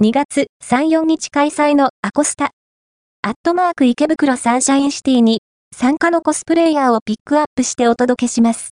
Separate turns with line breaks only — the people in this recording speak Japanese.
2月3、4日開催のアコスタ、アットマーク池袋サンシャインシティに参加のコスプレイヤーをピックアップしてお届けします。